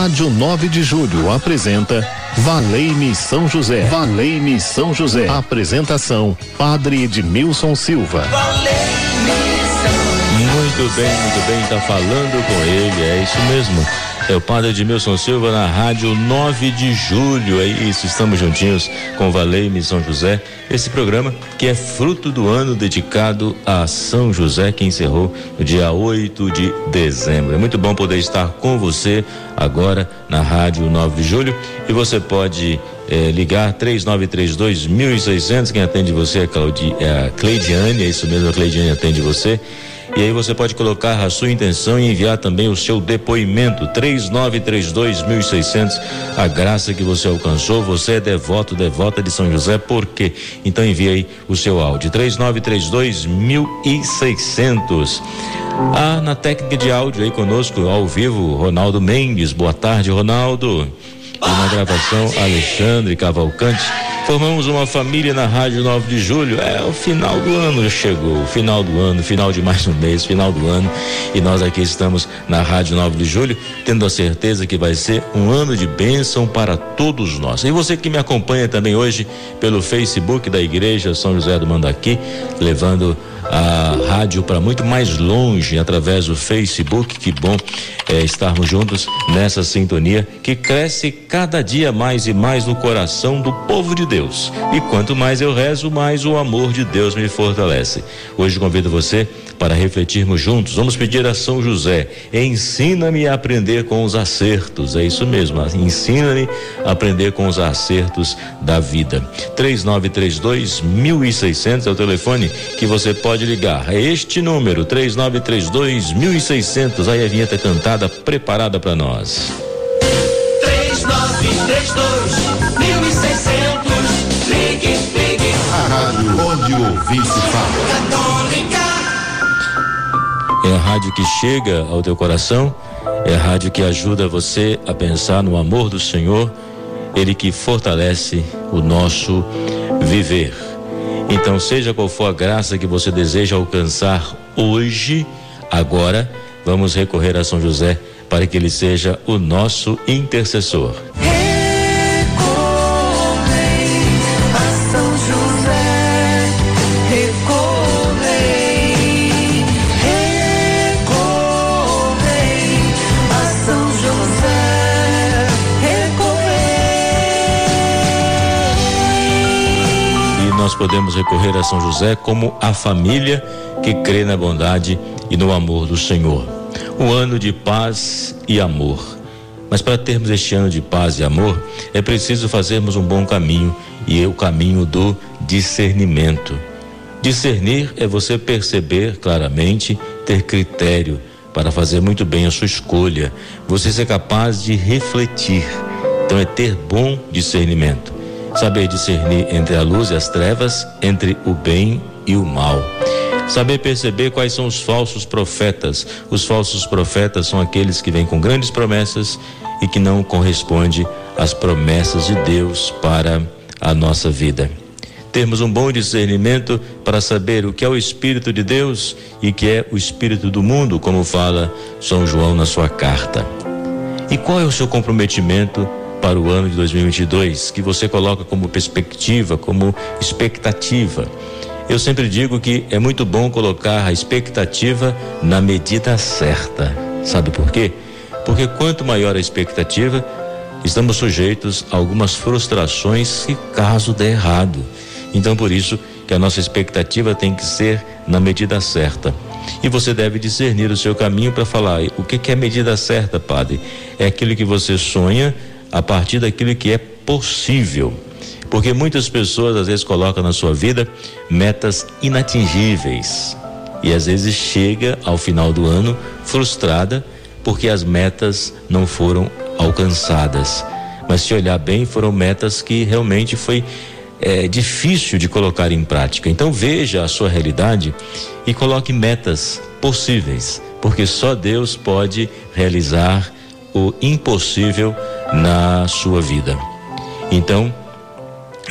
Rádio 9 de Julho apresenta Valei-me São José. Valei-me São José. Apresentação: Padre Edmilson Silva. Muito bem, muito bem, tá falando com ele, é isso mesmo. É o Padre Edmilson Silva na Rádio 9 de Julho. É isso, estamos juntinhos com Valei-me São José. Esse programa que é fruto do ano dedicado a São José, que encerrou no dia 8 de dezembro. É muito bom poder estar com você agora na Rádio 9 de Julho. E você pode eh, ligar 3932 1600. Quem atende você é, Claudi, é a Cleidiane, é isso mesmo, a Cleidiane atende você. E aí você pode colocar a sua intenção e enviar também o seu depoimento 3932.600. A graça que você alcançou, você é devoto, devota de São José, por quê? Então envie aí o seu áudio 3932.600. Ah, na técnica de áudio aí conosco ao vivo, Ronaldo Mendes. Boa tarde, Ronaldo. E na gravação, Alexandre Cavalcante. Formamos uma família na Rádio 9 de Julho. É, o final do ano chegou, final do ano, final de mais um mês, final do ano. E nós aqui estamos na Rádio 9 de Julho, tendo a certeza que vai ser um ano de bênção para todos nós. E você que me acompanha também hoje pelo Facebook da Igreja São José do Mandaqui, levando a rádio para muito mais longe através do Facebook. Que bom é, estarmos juntos nessa sintonia que cresce cada dia mais e mais no coração do povo de Deus. E quanto mais eu rezo, mais o amor de Deus me fortalece. Hoje convido você para refletirmos juntos. Vamos pedir a São José: ensina-me a aprender com os acertos. É isso mesmo, ensina-me a aprender com os acertos da vida. 3932 1600 é o telefone que você pode ligar. É este número, 3932 1600. Aí a vinheta é cantada, preparada para nós. 3932 1600. Ligue, ligue. A rádio onde o ouvinte fala. É a rádio que chega ao teu coração, é a rádio que ajuda você a pensar no amor do Senhor, ele que fortalece o nosso viver. Então, seja qual for a graça que você deseja alcançar hoje, agora, vamos recorrer a São José para que ele seja o nosso intercessor. Podemos recorrer a São José como a família que crê na bondade e no amor do Senhor. Um ano de paz e amor. Mas para termos este ano de paz e amor, é preciso fazermos um bom caminho e é o caminho do discernimento. Discernir é você perceber claramente, ter critério para fazer muito bem a sua escolha, você ser capaz de refletir. Então é ter bom discernimento. Saber discernir entre a luz e as trevas, entre o bem e o mal. Saber perceber quais são os falsos profetas. Os falsos profetas são aqueles que vêm com grandes promessas e que não correspondem às promessas de Deus para a nossa vida. Termos um bom discernimento para saber o que é o Espírito de Deus e o que é o Espírito do mundo, como fala São João na sua carta. E qual é o seu comprometimento para o ano de 2022 que você coloca como perspectiva, como expectativa? Eu sempre digo que é muito bom colocar a expectativa na medida certa. Sabe por quê? Porque quanto maior a expectativa, estamos sujeitos a algumas frustrações se caso der errado. Então, por isso que a nossa expectativa tem que ser na medida certa. E você deve discernir o seu caminho para falar o que, que é medida certa, padre? É aquilo que você sonha a partir daquilo que é possível. Porque muitas pessoas às vezes colocam na sua vida metas inatingíveis e às vezes chega ao final do ano frustrada porque as metas não foram alcançadas. Mas se olhar bem, foram metas que realmente foi é, difícil de colocar em prática. Então veja a sua realidade e coloque metas possíveis, porque só Deus pode realizar o impossível na sua vida. Então,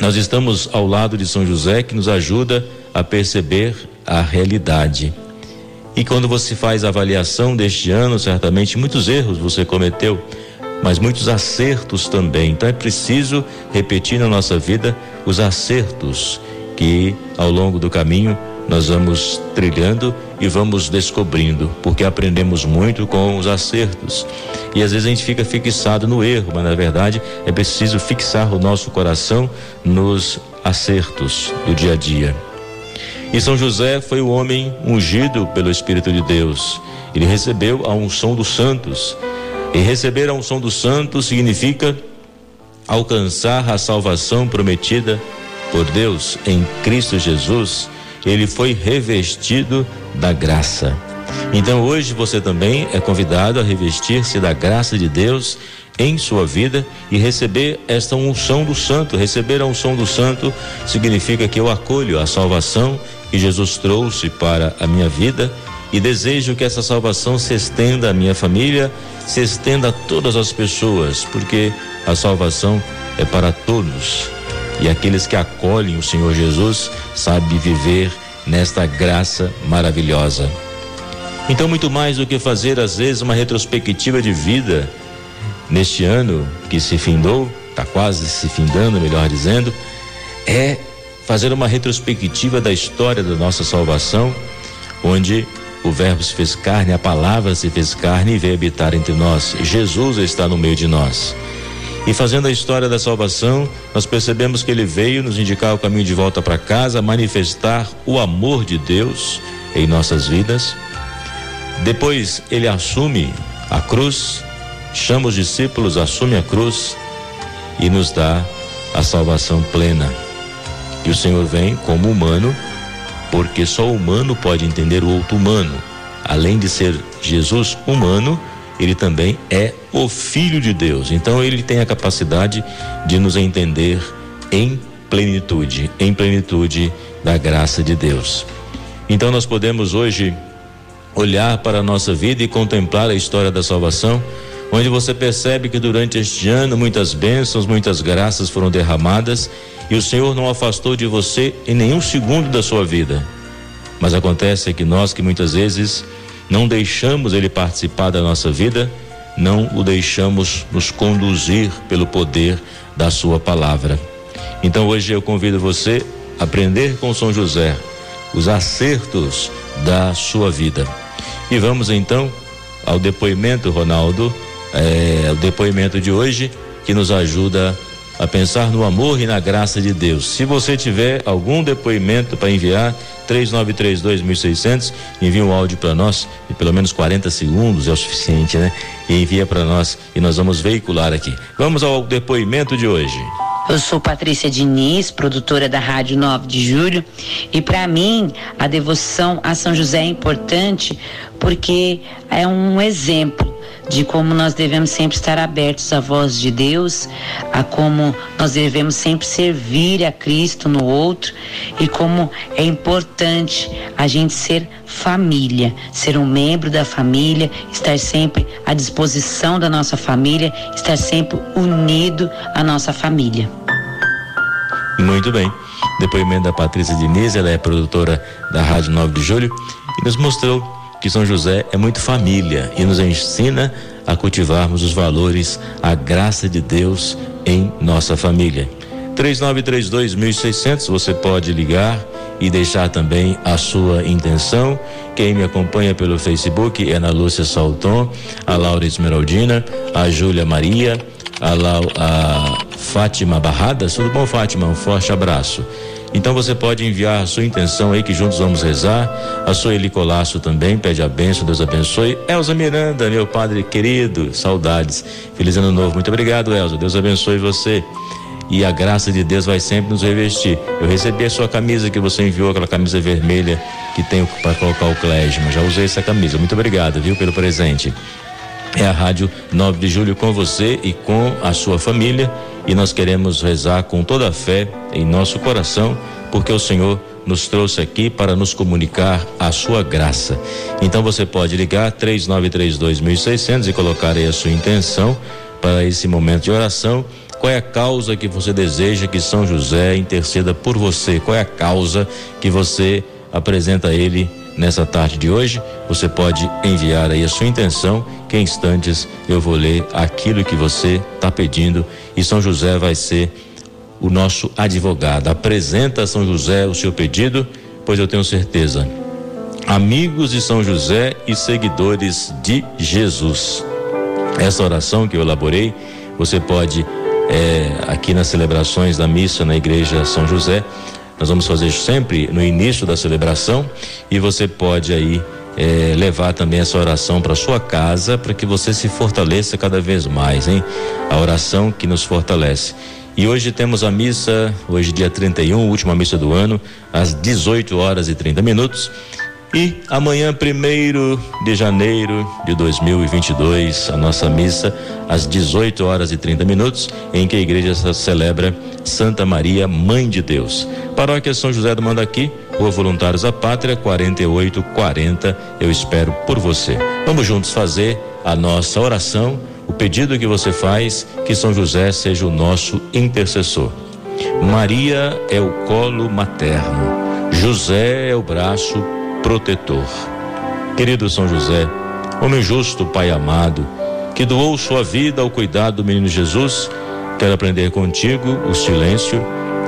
nós estamos ao lado de São José que nos ajuda a perceber a realidade. E quando você faz a avaliação deste ano, certamente muitos erros você cometeu, mas muitos acertos também. Então é preciso repetir na nossa vida os acertos que ao longo do caminho nós vamos trilhando e vamos descobrindo, porque aprendemos muito com os acertos. E às vezes a gente fica fixado no erro, mas na verdade é preciso fixar o nosso coração nos acertos do dia a dia. E São José foi o homem ungido pelo Espírito de Deus. Ele recebeu a unção dos santos. E receber a unção dos santos significa alcançar a salvação prometida por Deus em Cristo Jesus. Ele foi revestido da graça. Então hoje você também é convidado a revestir-se da graça de Deus em sua vida e receber esta unção do santo. Receber a unção do santo significa que eu acolho a salvação que Jesus trouxe para a minha vida e desejo que essa salvação se estenda à minha família, se estenda a todas as pessoas, porque a salvação é para todos. E aqueles que acolhem o Senhor Jesus sabem viver nesta graça maravilhosa. Então, muito mais do que fazer, às vezes, uma retrospectiva de vida neste ano que se findou, está quase se findando, melhor dizendo, é fazer uma retrospectiva da história da nossa salvação, onde o Verbo se fez carne, a palavra se fez carne e veio habitar entre nós. Jesus está no meio de nós. E fazendo a história da salvação, nós percebemos que ele veio nos indicar o caminho de volta para casa, manifestar o amor de Deus em nossas vidas. Depois ele assume a cruz, chama os discípulos, assume a cruz e nos dá a salvação plena. E o Senhor vem como humano, porque só o humano pode entender o outro humano. Além de ser Jesus humano, ele também é o Filho de Deus. Então ele tem a capacidade de nos entender em plenitude, em plenitude da graça de Deus. Então nós podemos hoje olhar para a nossa vida e contemplar a história da salvação, onde você percebe que durante este ano muitas bênçãos, muitas graças foram derramadas e o Senhor não afastou de você em nenhum segundo da sua vida. Mas acontece que nós que muitas vezes não deixamos ele participar da nossa vida, não o deixamos nos conduzir pelo poder da sua palavra. Então hoje eu convido você a aprender com São José os acertos da sua vida. E vamos então ao depoimento, Ronaldo, é, o depoimento de hoje que nos ajuda a pensar no amor e na graça de Deus. Se você tiver algum depoimento para enviar, 3932.600, envie um áudio para nós, de pelo menos 40 segundos é o suficiente, né? E envia para nós e nós vamos veicular aqui. Vamos ao depoimento de hoje. Eu sou Patrícia Diniz, produtora da Rádio 9 de Julho, e para mim a devoção a São José é importante porque é um exemplo de como nós devemos sempre estar abertos à voz de Deus, a como nós devemos sempre servir a Cristo no outro e como é importante a gente ser família, ser um membro da família, estar sempre à disposição da nossa família, estar sempre unido à nossa família. Muito bem. Depoimento da Patrícia Diniz, ela é produtora da Rádio 9 de Julho e nos mostrou que São José é muito família e nos ensina a cultivarmos os valores, a graça de Deus em nossa família. 3932.600, você pode ligar e deixar também a sua intenção. Quem me acompanha pelo Facebook é Ana Lúcia Salton, a Laura Esmeraldina, a Júlia Maria, a, Lau, a Fátima Barradas. Tudo bom, Fátima? Um forte abraço. Então você pode enviar a sua intenção aí que juntos vamos rezar. A sua Colasso também pede a bênção, Deus abençoe. Elza Miranda, meu padre querido, saudades. Feliz ano novo. Muito obrigado, Elza. Deus abençoe você. E a graça de Deus vai sempre nos revestir. Eu recebi a sua camisa que você enviou, aquela camisa vermelha que tem para colocar o clésima. Já usei essa camisa. Muito obrigado, viu, pelo presente. É a Rádio 9 de Julho com você e com a sua família. E nós queremos rezar com toda a fé em nosso coração, porque o Senhor nos trouxe aqui para nos comunicar a sua graça. Então você pode ligar 3932.600 e colocar aí a sua intenção para esse momento de oração. Qual é a causa que você deseja que São José interceda por você? Qual é a causa que você apresenta a ele nessa tarde de hoje, você pode enviar aí a sua intenção, que instantes eu vou ler aquilo que você está pedindo e São José vai ser o nosso advogado. Apresenta a São José o seu pedido, pois eu tenho certeza. Amigos de São José e seguidores de Jesus. Essa oração que eu elaborei, você pode, é, aqui nas celebrações da missa na Igreja São José, nós vamos fazer sempre no início da celebração e você pode aí é, levar também essa oração para sua casa para que você se fortaleça cada vez mais, hein? A oração que nos fortalece. E hoje temos a missa, hoje dia 31, última missa do ano, às 18 horas e 30 minutos. E amanhã, primeiro de janeiro de 2022, a nossa missa às 18 horas e 30 minutos, em que a igreja celebra Santa Maria, Mãe de Deus. Paróquia São José do Mandaqui, Rua Voluntários da Pátria, 4840. Eu espero por você. Vamos juntos fazer a nossa oração, o pedido que você faz, que São José seja o nosso intercessor. Maria é o colo materno, José é o braço protetor. Querido São José, homem justo, Pai amado, que doou sua vida ao cuidado do menino Jesus, quero aprender contigo o silêncio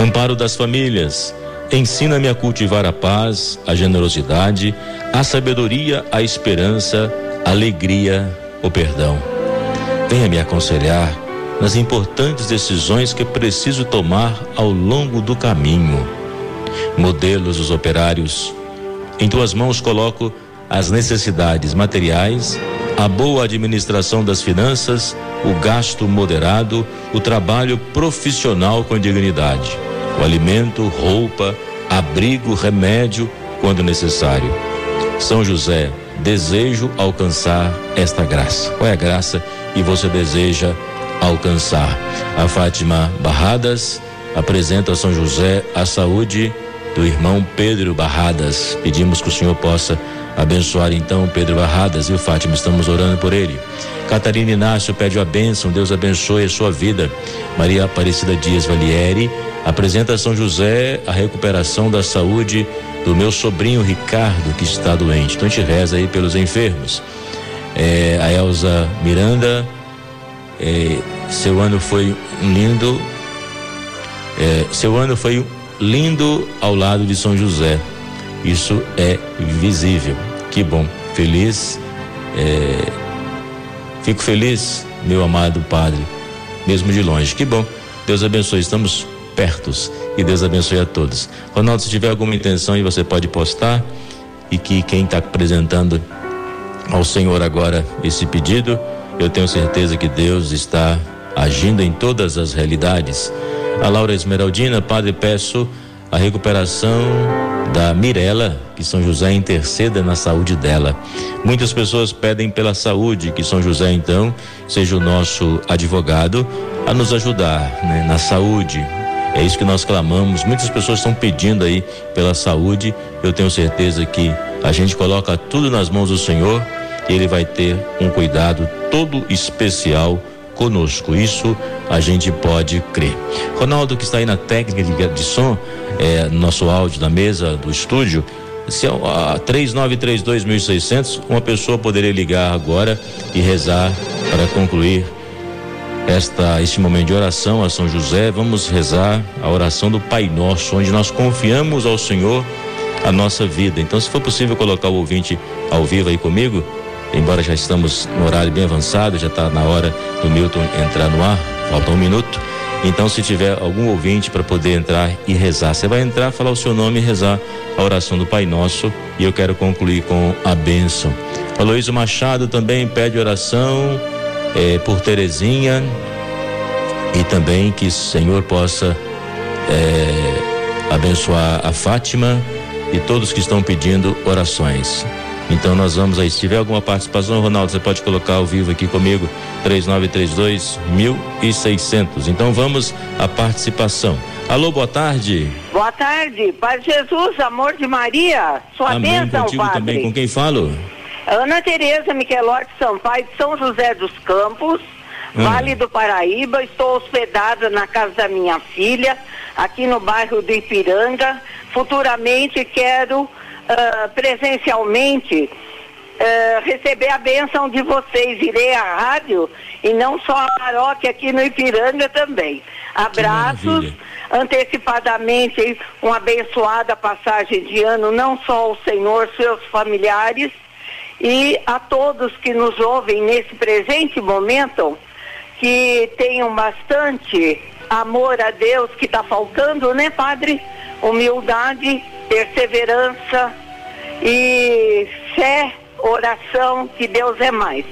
Amparo das famílias, ensina-me a cultivar a paz, a generosidade, a sabedoria, a esperança, a alegria, o perdão. Venha me aconselhar nas importantes decisões que preciso tomar ao longo do caminho. Modelos os operários. Em tuas mãos coloco as necessidades materiais, a boa administração das finanças, o gasto moderado, o trabalho profissional com dignidade, o alimento, roupa, abrigo, remédio, quando necessário. São José, desejo alcançar esta graça. Qual é a graça que você deseja alcançar? A Fátima Barradas apresenta a São José a saúde do irmão Pedro Barradas. Pedimos que o Senhor possa abençoar então Pedro Barradas e o Fátima, estamos orando por ele. Catarina Inácio pede a bênção, Deus abençoe a sua vida. Maria Aparecida Dias Valieri apresenta a São José a recuperação da saúde do meu sobrinho Ricardo, que está doente. Então a gente reza aí pelos enfermos. É, a Elza Miranda, é, seu ano foi lindo. É, seu ano foi lindo ao lado de São José. Isso é visível. Que bom. Feliz. É, fico feliz, meu amado Padre, mesmo de longe. Que bom. Deus abençoe. Estamos pertos e Deus abençoe a todos. Ronaldo, se tiver alguma intenção e você pode postar e que quem está apresentando ao Senhor agora esse pedido, eu tenho certeza que Deus está agindo em todas as realidades. A Laura Esmeraldina, Padre, peço a recuperação da Mirela, que São José interceda na saúde dela. Muitas pessoas pedem pela saúde, que São José então seja o nosso advogado a nos ajudar né, na saúde. É isso que nós clamamos. Muitas pessoas estão pedindo aí pela saúde. Eu tenho certeza que a gente coloca tudo nas mãos do Senhor e Ele vai ter um cuidado todo especial conosco. Isso a gente pode crer. Ronaldo, que está aí na técnica de, som, é, nosso áudio da mesa do estúdio, se é a 3932.600, uma pessoa poderia ligar agora e rezar para concluir esta este momento de oração a São José. Vamos rezar a oração do Pai Nosso, onde nós confiamos ao Senhor a nossa vida. Então, se for possível colocar o ouvinte ao vivo aí comigo, embora já estamos no horário bem avançado, já está na hora do Milton entrar no ar, falta um minuto. Então, se tiver algum ouvinte para poder entrar e rezar, você vai entrar, falar o seu nome e rezar a oração do Pai Nosso. E eu quero concluir com a bênção. Aloysio Machado também pede oração eh, por Terezinha e também que o Senhor possa eh, abençoar a Fátima e todos que estão pedindo orações. Então nós vamos aí, se tiver alguma participação, Ronaldo, você pode colocar ao vivo aqui comigo, 3932 1600. Então vamos à participação. Alô, boa tarde. Boa tarde, Pai Jesus, amor de Maria, sua Amém bênção, contigo Padre. também. Com quem falo? Ana Tereza Miquelotti Sampaio, de São José dos Campos, Hum. Vale do Paraíba. Estou hospedada na casa da minha filha, aqui no bairro do Ipiranga. Futuramente quero ah, presencialmente ah, receber a bênção de vocês. Irei à rádio e não só a paróquia aqui no Ipiranga também. Abraços antecipadamente uma abençoada passagem de ano, não só ao Senhor, seus familiares e a todos que nos ouvem nesse presente momento, que tenham bastante amor a Deus que está faltando, né, Padre? Humildade, perseverança e fé, oração, que Deus é mais.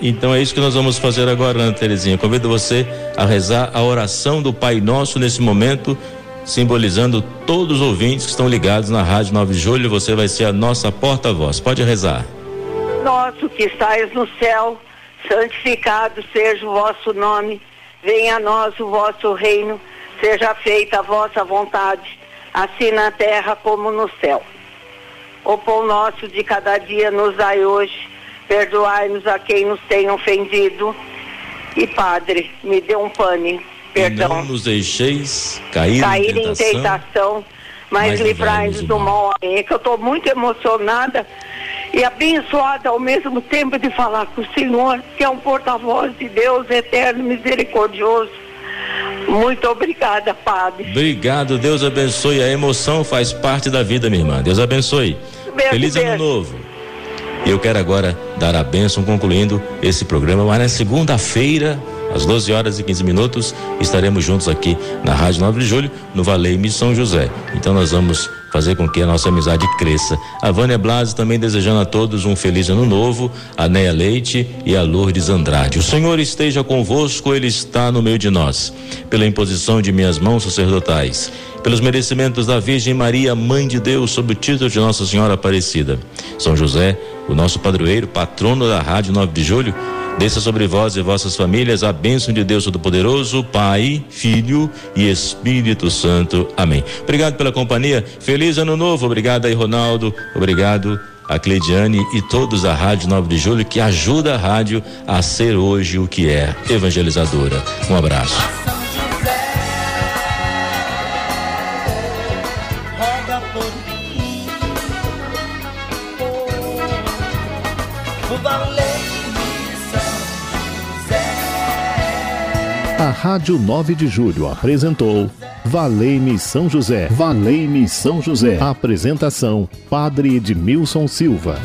Então é isso que nós vamos fazer agora, Ana Terezinha. Convido você a rezar a oração do Pai Nosso nesse momento, simbolizando todos os ouvintes que estão ligados na Rádio 9 de Julho. Você vai ser a nossa porta-voz. Pode rezar. Nosso que estais no céu, santificado seja o vosso nome, venha a nós o vosso reino, seja feita a vossa vontade, assim na terra como no céu. O pão nosso de cada dia nos dai hoje, perdoai-nos a quem nos tem ofendido. E Padre, me dê um pane, E não perdão, nos deixeis cair, cair em em tentação. tentação, mas mas livrai-nos do mal. Amém. Que eu estou muito emocionada e abençoada ao mesmo tempo de falar com o Senhor, que é um porta-voz de Deus eterno, misericordioso. Muito obrigada, Padre. Obrigado, Deus abençoe. A emoção faz parte da vida, minha irmã. Deus abençoe. Feliz ano novo. E eu quero agora dar a bênção concluindo esse programa, mas na segunda-feira, às 12 horas e 15 minutos, estaremos juntos aqui na Rádio 9 de Julho, no Valeime São José. Então nós vamos fazer com que a nossa amizade cresça. A Vânia Blasi também desejando a todos um feliz ano novo, a Neia Leite e a Lourdes Andrade. O Senhor esteja convosco, Ele está no meio de nós. Pela imposição de minhas mãos sacerdotais, pelos merecimentos da Virgem Maria, Mãe de Deus, sob o título de Nossa Senhora Aparecida. São José, o nosso padroeiro, patrono da Rádio 9 de Julho, desça sobre vós e vossas famílias a bênção de Deus Todo-Poderoso, Pai, Filho e Espírito Santo. Amém. Obrigado pela companhia. Feliz ano novo. Obrigado aí, Ronaldo. Obrigado a Cleidiane e todos da Rádio 9 de Julho que ajuda a rádio a ser hoje o que é, evangelizadora. Um abraço. A Rádio 9 de Julho apresentou Valei-me São José. Valei-me São José. Apresentação: Padre Edmilson Silva.